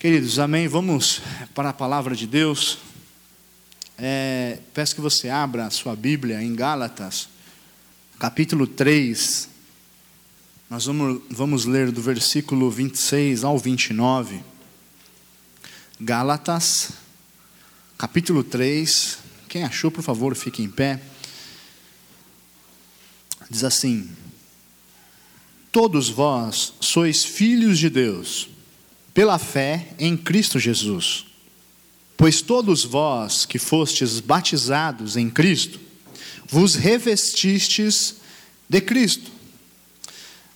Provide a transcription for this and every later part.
Queridos, amém. Vamos para a palavra de Deus. É, peço que você abra a sua Bíblia em Gálatas, capítulo 3. Nós vamos, vamos ler do versículo 26 ao 29. Gálatas, capítulo 3. Quem achou, por favor, fique em pé. Diz assim: Todos vós sois filhos de Deus pela fé em Cristo Jesus. Pois todos vós que fostes batizados em Cristo, vos revestistes de Cristo.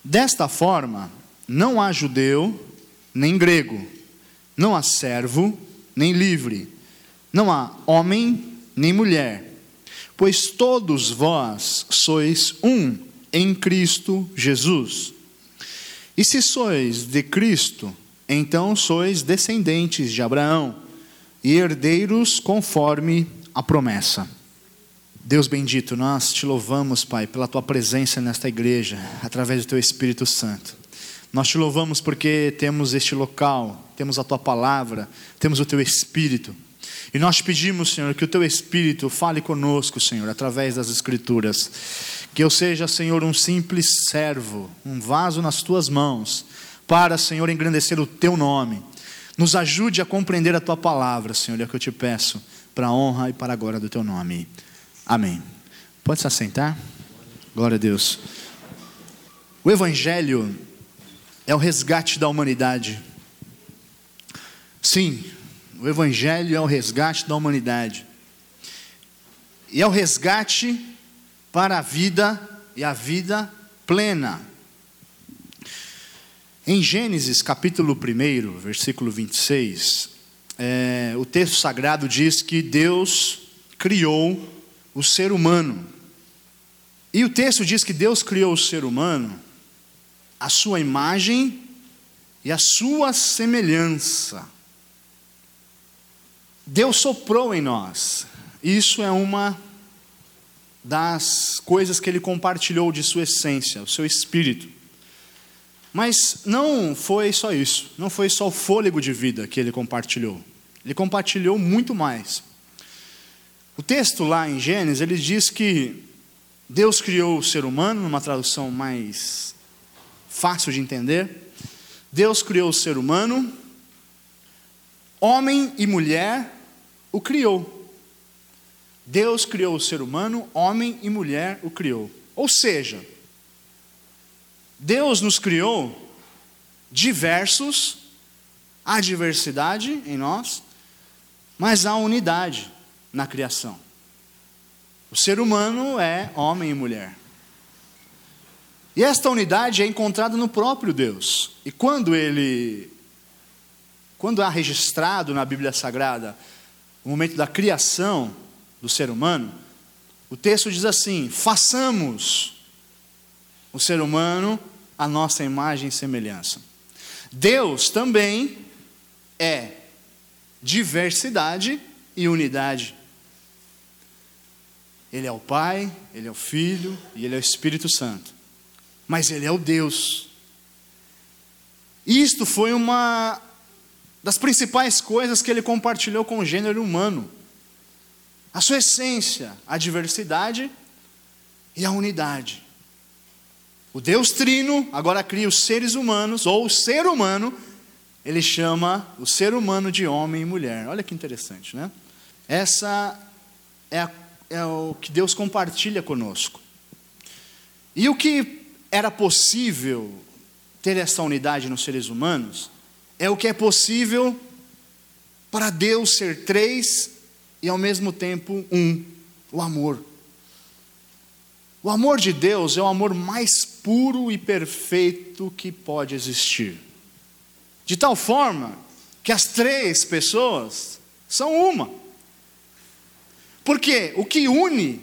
Desta forma, não há judeu nem grego, não há servo nem livre, não há homem nem mulher, pois todos vós sois um em Cristo Jesus. E se sois de Cristo, então sois descendentes de Abraão e herdeiros conforme a promessa. Deus bendito, nós te louvamos, Pai, pela tua presença nesta igreja, através do teu Espírito Santo. Nós te louvamos porque temos este local, temos a tua palavra, temos o teu Espírito. E nós te pedimos, Senhor, que o teu Espírito fale conosco, Senhor, através das Escrituras. Que eu seja, Senhor, um simples servo, um vaso nas tuas mãos para, Senhor, engrandecer o teu nome. Nos ajude a compreender a tua palavra, Senhor, é o que eu te peço, para a honra e para a glória do teu nome. Amém. Pode se assentar? Glória a Deus. O Evangelho é o resgate da humanidade. Sim, o Evangelho é o resgate da humanidade. E é o resgate para a vida e a vida plena. Em Gênesis capítulo 1, versículo 26, é, o texto sagrado diz que Deus criou o ser humano. E o texto diz que Deus criou o ser humano a sua imagem e a sua semelhança. Deus soprou em nós. Isso é uma das coisas que ele compartilhou de sua essência, o seu espírito. Mas não foi só isso, não foi só o fôlego de vida que ele compartilhou. Ele compartilhou muito mais. O texto lá em Gênesis, ele diz que Deus criou o ser humano, numa tradução mais fácil de entender. Deus criou o ser humano, homem e mulher o criou. Deus criou o ser humano, homem e mulher o criou. Ou seja, Deus nos criou diversos, há diversidade em nós, mas há unidade na criação. O ser humano é homem e mulher. E esta unidade é encontrada no próprio Deus. E quando ele quando há registrado na Bíblia Sagrada o momento da criação do ser humano, o texto diz assim: façamos o ser humano a nossa imagem e semelhança. Deus também é diversidade e unidade. Ele é o Pai, Ele é o Filho e Ele é o Espírito Santo. Mas Ele é o Deus. Isto foi uma das principais coisas que Ele compartilhou com o gênero humano. A sua essência, a diversidade e a unidade. O Deus Trino agora cria os seres humanos, ou o ser humano, ele chama o ser humano de homem e mulher. Olha que interessante, né? Essa é, a, é o que Deus compartilha conosco. E o que era possível ter essa unidade nos seres humanos, é o que é possível para Deus ser três e ao mesmo tempo um, o amor. O amor de Deus é o amor mais puro e perfeito que pode existir. De tal forma que as três pessoas são uma. Porque o que une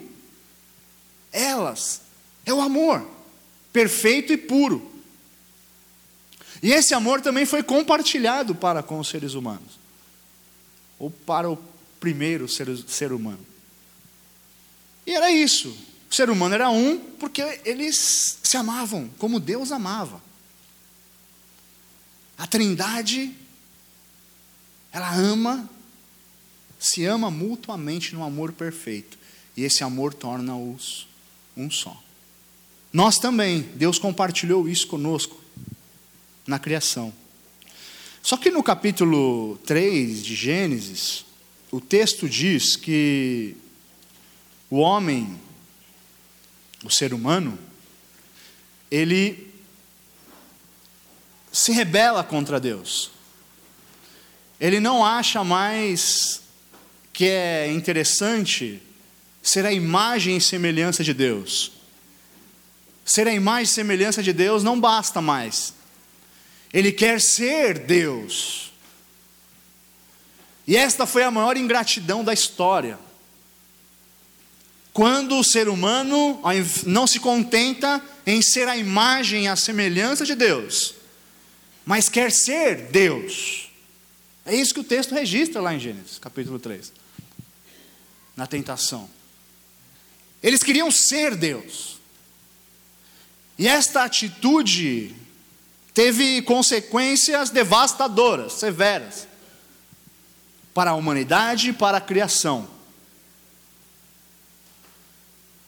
elas é o amor, perfeito e puro. E esse amor também foi compartilhado para com os seres humanos, ou para o primeiro ser, ser humano. E era isso. O ser humano era um porque eles se amavam como Deus amava. A Trindade Ela ama, se ama mutuamente no amor perfeito. E esse amor torna-os um só. Nós também, Deus compartilhou isso conosco na criação. Só que no capítulo 3 de Gênesis, o texto diz que o homem, o ser humano, ele se rebela contra Deus. Ele não acha mais que é interessante ser a imagem e semelhança de Deus. Ser a imagem e semelhança de Deus não basta mais. Ele quer ser Deus. E esta foi a maior ingratidão da história. Quando o ser humano não se contenta em ser a imagem e a semelhança de Deus, mas quer ser Deus. É isso que o texto registra lá em Gênesis, capítulo 3. Na tentação. Eles queriam ser Deus. E esta atitude teve consequências devastadoras, severas, para a humanidade e para a criação.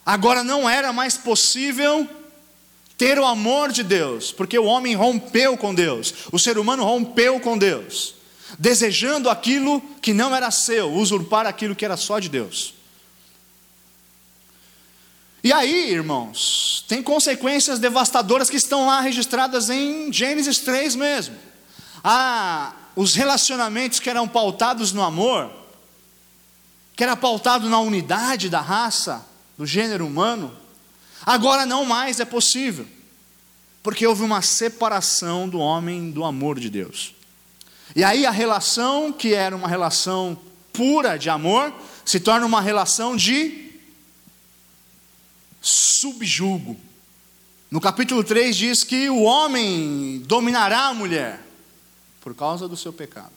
Agora não era mais possível ter o amor de Deus, porque o homem rompeu com Deus, o ser humano rompeu com Deus, desejando aquilo que não era seu, usurpar aquilo que era só de Deus. E aí, irmãos, tem consequências devastadoras que estão lá registradas em Gênesis 3 mesmo. Ah, os relacionamentos que eram pautados no amor, que era pautado na unidade da raça, do gênero humano, agora não mais é possível, porque houve uma separação do homem do amor de Deus. E aí a relação, que era uma relação pura de amor, se torna uma relação de subjugo. No capítulo 3 diz que o homem dominará a mulher por causa do seu pecado.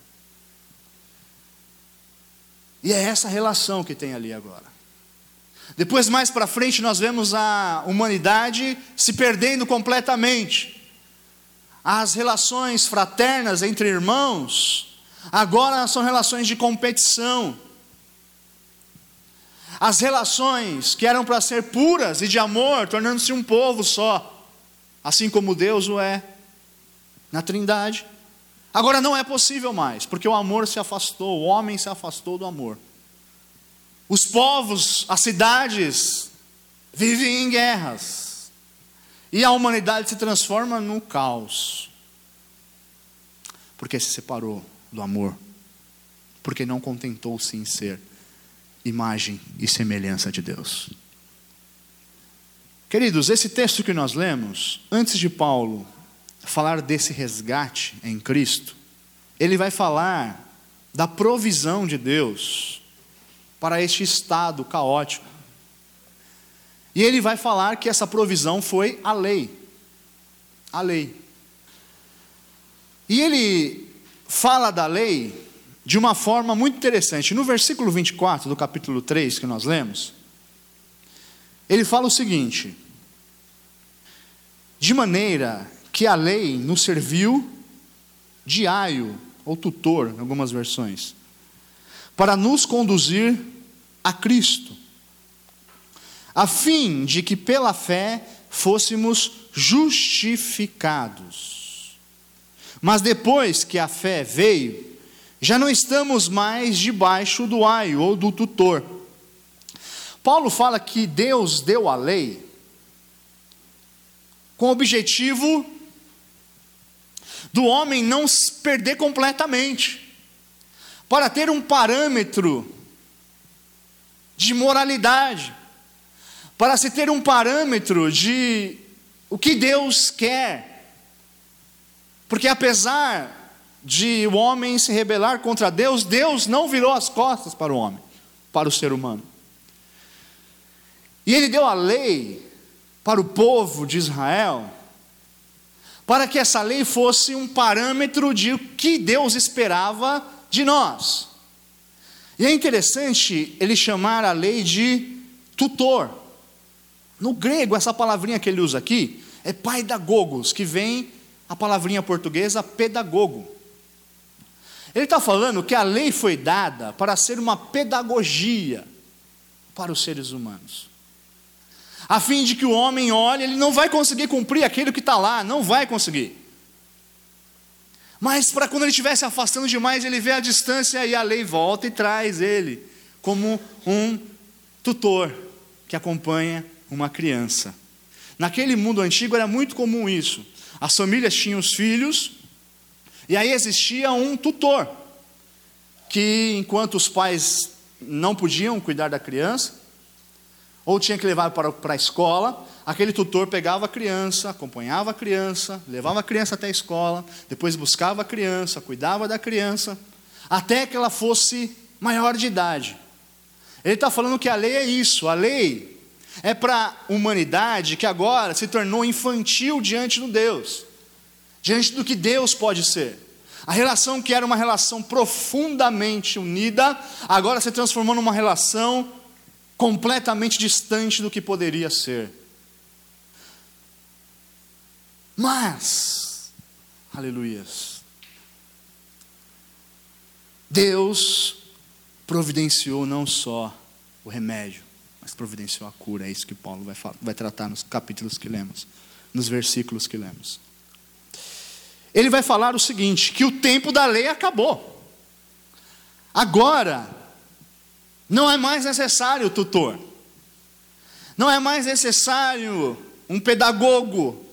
E é essa relação que tem ali agora. Depois, mais para frente, nós vemos a humanidade se perdendo completamente. As relações fraternas entre irmãos, agora são relações de competição. As relações que eram para ser puras e de amor, tornando-se um povo só, assim como Deus o é na Trindade. Agora não é possível mais, porque o amor se afastou, o homem se afastou do amor. Os povos, as cidades vivem em guerras. E a humanidade se transforma no caos. Porque se separou do amor. Porque não contentou-se em ser imagem e semelhança de Deus. Queridos, esse texto que nós lemos, antes de Paulo falar desse resgate em Cristo, ele vai falar da provisão de Deus para este estado caótico. E ele vai falar que essa provisão foi a lei. A lei. E ele fala da lei de uma forma muito interessante. No versículo 24 do capítulo 3 que nós lemos, ele fala o seguinte: De maneira que a lei nos serviu de aio ou tutor, em algumas versões, para nos conduzir a Cristo, a fim de que pela fé fôssemos justificados. Mas depois que a fé veio, já não estamos mais debaixo do aio ou do tutor. Paulo fala que Deus deu a lei com o objetivo do homem não se perder completamente para ter um parâmetro de moralidade, para se ter um parâmetro de o que Deus quer. Porque apesar de o homem se rebelar contra Deus, Deus não virou as costas para o homem, para o ser humano. E ele deu a lei para o povo de Israel, para que essa lei fosse um parâmetro de o que Deus esperava de nós. E é interessante ele chamar a lei de tutor. No grego, essa palavrinha que ele usa aqui é paidagogos, que vem a palavrinha portuguesa pedagogo. Ele está falando que a lei foi dada para ser uma pedagogia para os seres humanos. A fim de que o homem olhe, ele não vai conseguir cumprir aquilo que está lá, não vai conseguir. Mas para quando ele estiver se afastando demais, ele vê a distância e a lei volta e traz ele como um tutor que acompanha uma criança. Naquele mundo antigo era muito comum isso. As famílias tinham os filhos, e aí existia um tutor, que enquanto os pais não podiam cuidar da criança, ou tinha que levar para, para a escola, aquele tutor pegava a criança, acompanhava a criança, levava a criança até a escola, depois buscava a criança, cuidava da criança, até que ela fosse maior de idade. Ele está falando que a lei é isso, a lei é para a humanidade que agora se tornou infantil diante do Deus, diante do que Deus pode ser. A relação que era uma relação profundamente unida, agora se transformou numa relação completamente distante do que poderia ser. Mas, aleluias, Deus providenciou não só o remédio, mas providenciou a cura. É isso que Paulo vai, vai tratar nos capítulos que lemos, nos versículos que lemos ele vai falar o seguinte: que o tempo da lei acabou. Agora, não é mais necessário tutor, não é mais necessário um pedagogo,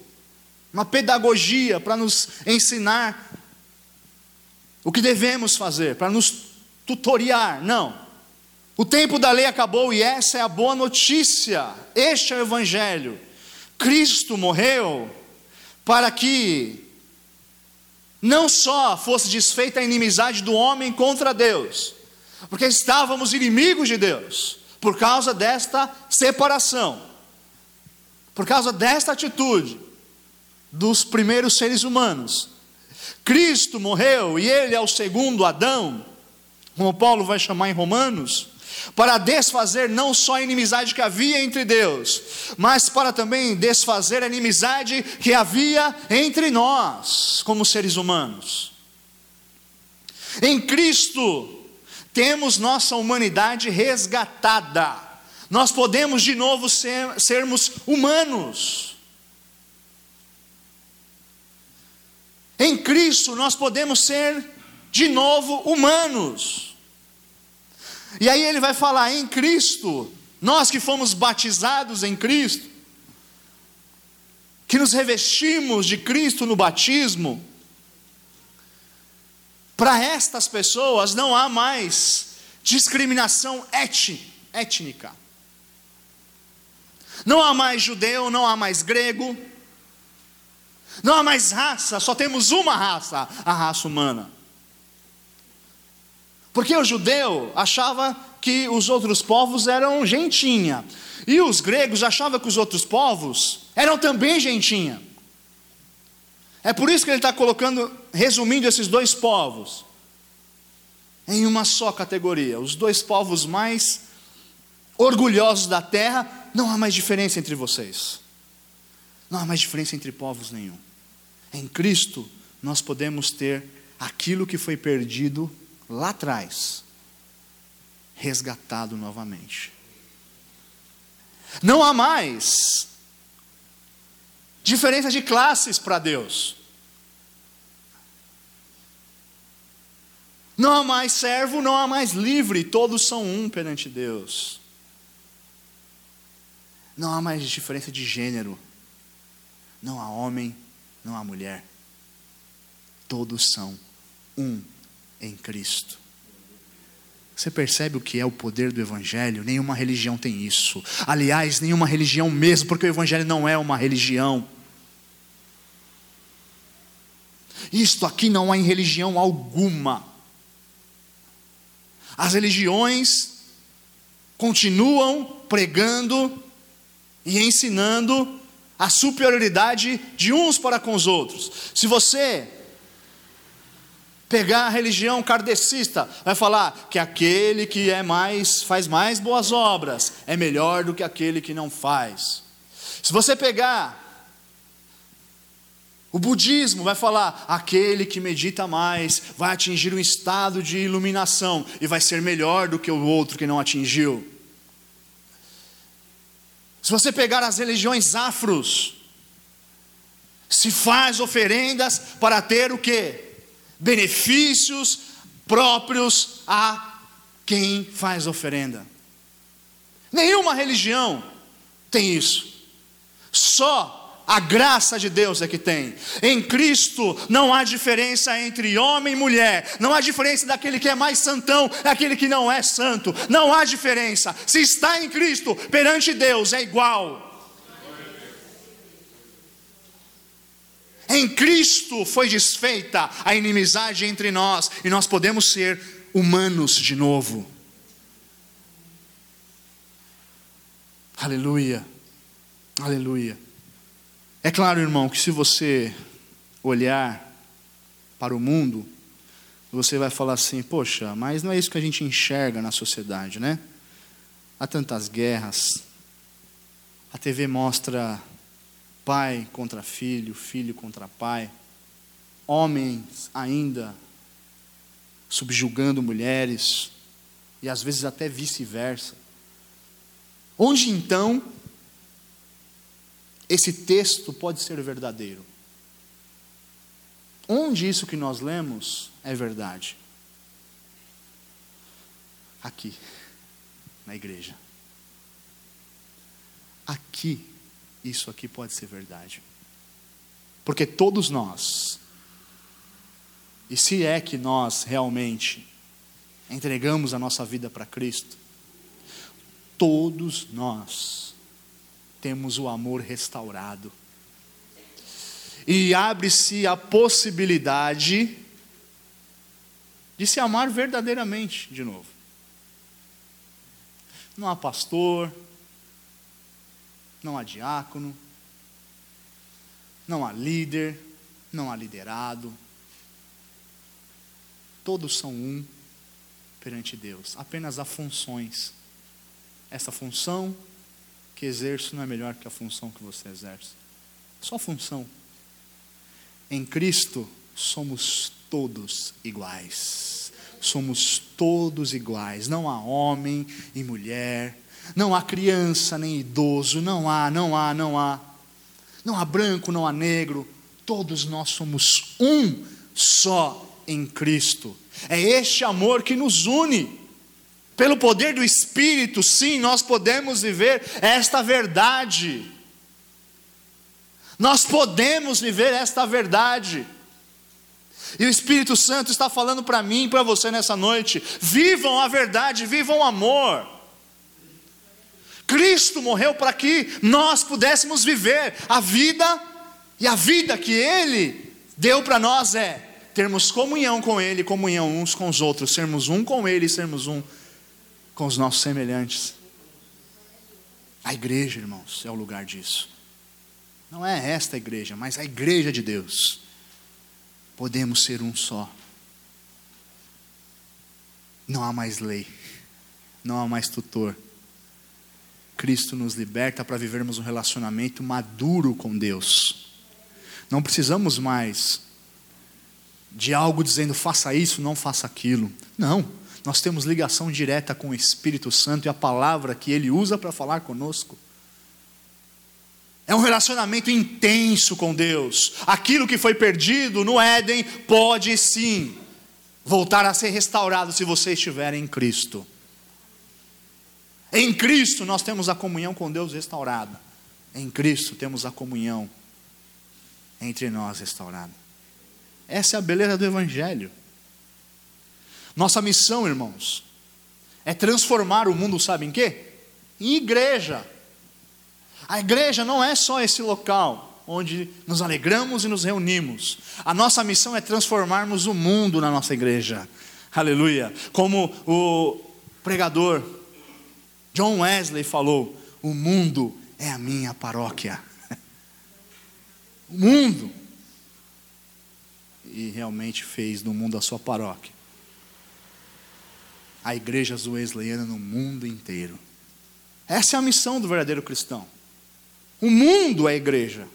uma pedagogia para nos ensinar o que devemos fazer, para nos tutoriar. Não. O tempo da lei acabou e essa é a boa notícia. Este é o Evangelho. Cristo morreu para que não só fosse desfeita a inimizade do homem contra Deus, porque estávamos inimigos de Deus, por causa desta separação, por causa desta atitude dos primeiros seres humanos. Cristo morreu e ele é o segundo Adão, como Paulo vai chamar em Romanos, para desfazer não só a inimizade que havia entre Deus, mas para também desfazer a inimizade que havia entre nós, como seres humanos. Em Cristo, temos nossa humanidade resgatada, nós podemos de novo ser, sermos humanos. Em Cristo, nós podemos ser de novo humanos. E aí ele vai falar em Cristo, nós que fomos batizados em Cristo, que nos revestimos de Cristo no batismo, para estas pessoas não há mais discriminação étnica. Não há mais judeu, não há mais grego, não há mais raça, só temos uma raça, a raça humana. Porque o judeu achava que os outros povos eram gentinha, e os gregos achavam que os outros povos eram também gentinha. É por isso que ele está colocando, resumindo esses dois povos, em uma só categoria. Os dois povos mais orgulhosos da terra, não há mais diferença entre vocês. Não há mais diferença entre povos nenhum. Em Cristo, nós podemos ter aquilo que foi perdido lá atrás, resgatado novamente. Não há mais diferença de classes para Deus. Não há mais servo, não há mais livre, todos são um perante Deus. Não há mais diferença de gênero. Não há homem, não há mulher. Todos são um em Cristo. Você percebe o que é o poder do Evangelho? Nenhuma religião tem isso. Aliás, nenhuma religião mesmo, porque o Evangelho não é uma religião. Isto aqui não há em religião alguma. As religiões continuam pregando e ensinando a superioridade de uns para com os outros. Se você pegar a religião kardecista, vai falar que aquele que é mais faz mais boas obras é melhor do que aquele que não faz. Se você pegar O budismo vai falar: aquele que medita mais vai atingir um estado de iluminação e vai ser melhor do que o outro que não atingiu. Se você pegar as religiões afros, se faz oferendas para ter o que? Benefícios próprios a quem faz oferenda. Nenhuma religião tem isso. Só a graça de Deus é que tem. Em Cristo não há diferença entre homem e mulher. Não há diferença daquele que é mais santão, daquele que não é santo. Não há diferença. Se está em Cristo, perante Deus é igual. Em Cristo foi desfeita a inimizade entre nós e nós podemos ser humanos de novo. Aleluia. Aleluia. É claro, irmão, que se você olhar para o mundo, você vai falar assim: poxa, mas não é isso que a gente enxerga na sociedade, né? Há tantas guerras. A TV mostra pai contra filho, filho contra pai, homens ainda subjugando mulheres, e às vezes até vice-versa. Onde então esse texto pode ser verdadeiro? Onde isso que nós lemos é verdade? Aqui, na igreja. Aqui, isso aqui pode ser verdade. Porque todos nós, e se é que nós realmente entregamos a nossa vida para Cristo, todos nós temos o amor restaurado. E abre-se a possibilidade de se amar verdadeiramente de novo. Não há pastor, não há diácono, não há líder, não há liderado. Todos são um perante Deus, apenas há funções. Essa função que exerço não é melhor que a função que você exerce. Só função. Em Cristo somos todos iguais. Somos todos iguais. Não há homem e mulher. Não há criança nem idoso. Não há, não há, não há. Não há branco, não há negro. Todos nós somos um só em Cristo. É este amor que nos une. Pelo poder do Espírito, sim, nós podemos viver esta verdade. Nós podemos viver esta verdade. E o Espírito Santo está falando para mim e para você nessa noite: vivam a verdade, vivam o amor. Cristo morreu para que nós pudéssemos viver a vida, e a vida que Ele deu para nós é termos comunhão com Ele, comunhão uns com os outros, sermos um com Ele e sermos um com os nossos semelhantes. A igreja, irmãos, é o lugar disso. Não é esta igreja, mas a igreja de Deus. Podemos ser um só. Não há mais lei, não há mais tutor. Cristo nos liberta para vivermos um relacionamento maduro com Deus. Não precisamos mais de algo dizendo faça isso, não faça aquilo. Não nós temos ligação direta com o Espírito Santo e a palavra que ele usa para falar conosco. É um relacionamento intenso com Deus. Aquilo que foi perdido no Éden pode sim voltar a ser restaurado se você estiver em Cristo. Em Cristo nós temos a comunhão com Deus restaurada. Em Cristo temos a comunhão entre nós restaurada. Essa é a beleza do Evangelho. Nossa missão, irmãos, é transformar o mundo, sabe em quê? Em igreja. A igreja não é só esse local onde nos alegramos e nos reunimos. A nossa missão é transformarmos o mundo na nossa igreja. Aleluia. Como o pregador John Wesley falou: o mundo é a minha paróquia. O mundo. E realmente fez do mundo a sua paróquia a igreja wesleyana no mundo inteiro. Essa é a missão do verdadeiro cristão. O mundo é a igreja.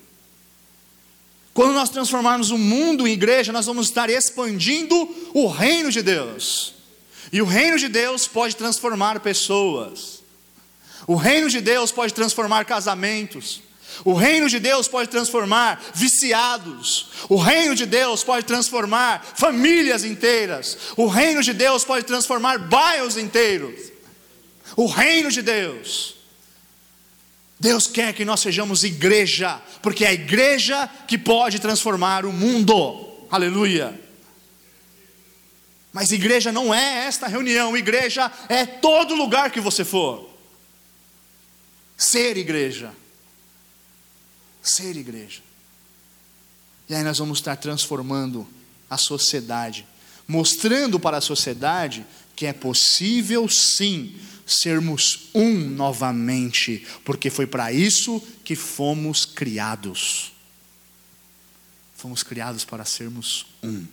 Quando nós transformarmos o mundo em igreja, nós vamos estar expandindo o reino de Deus. E o reino de Deus pode transformar pessoas. O reino de Deus pode transformar casamentos. O reino de Deus pode transformar viciados. O reino de Deus pode transformar famílias inteiras. O reino de Deus pode transformar bairros inteiros. O reino de Deus. Deus quer que nós sejamos igreja, porque é a igreja que pode transformar o mundo. Aleluia. Mas igreja não é esta reunião, igreja é todo lugar que você for. Ser igreja. Ser igreja. E aí nós vamos estar transformando a sociedade, mostrando para a sociedade que é possível sim sermos um novamente, porque foi para isso que fomos criados. Fomos criados para sermos um.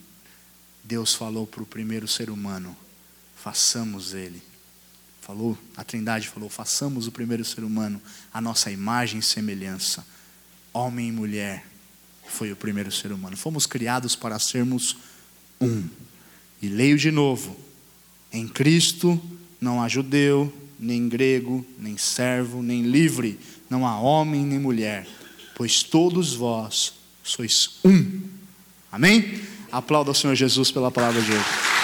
Deus falou para o primeiro ser humano: façamos ele. Falou, a Trindade falou: façamos o primeiro ser humano a nossa imagem e semelhança. Homem e mulher foi o primeiro ser humano. Fomos criados para sermos um. E leio de novo: em Cristo não há judeu, nem grego, nem servo, nem livre, não há homem nem mulher, pois todos vós sois um. Amém? Aplauda o Senhor Jesus pela palavra de hoje.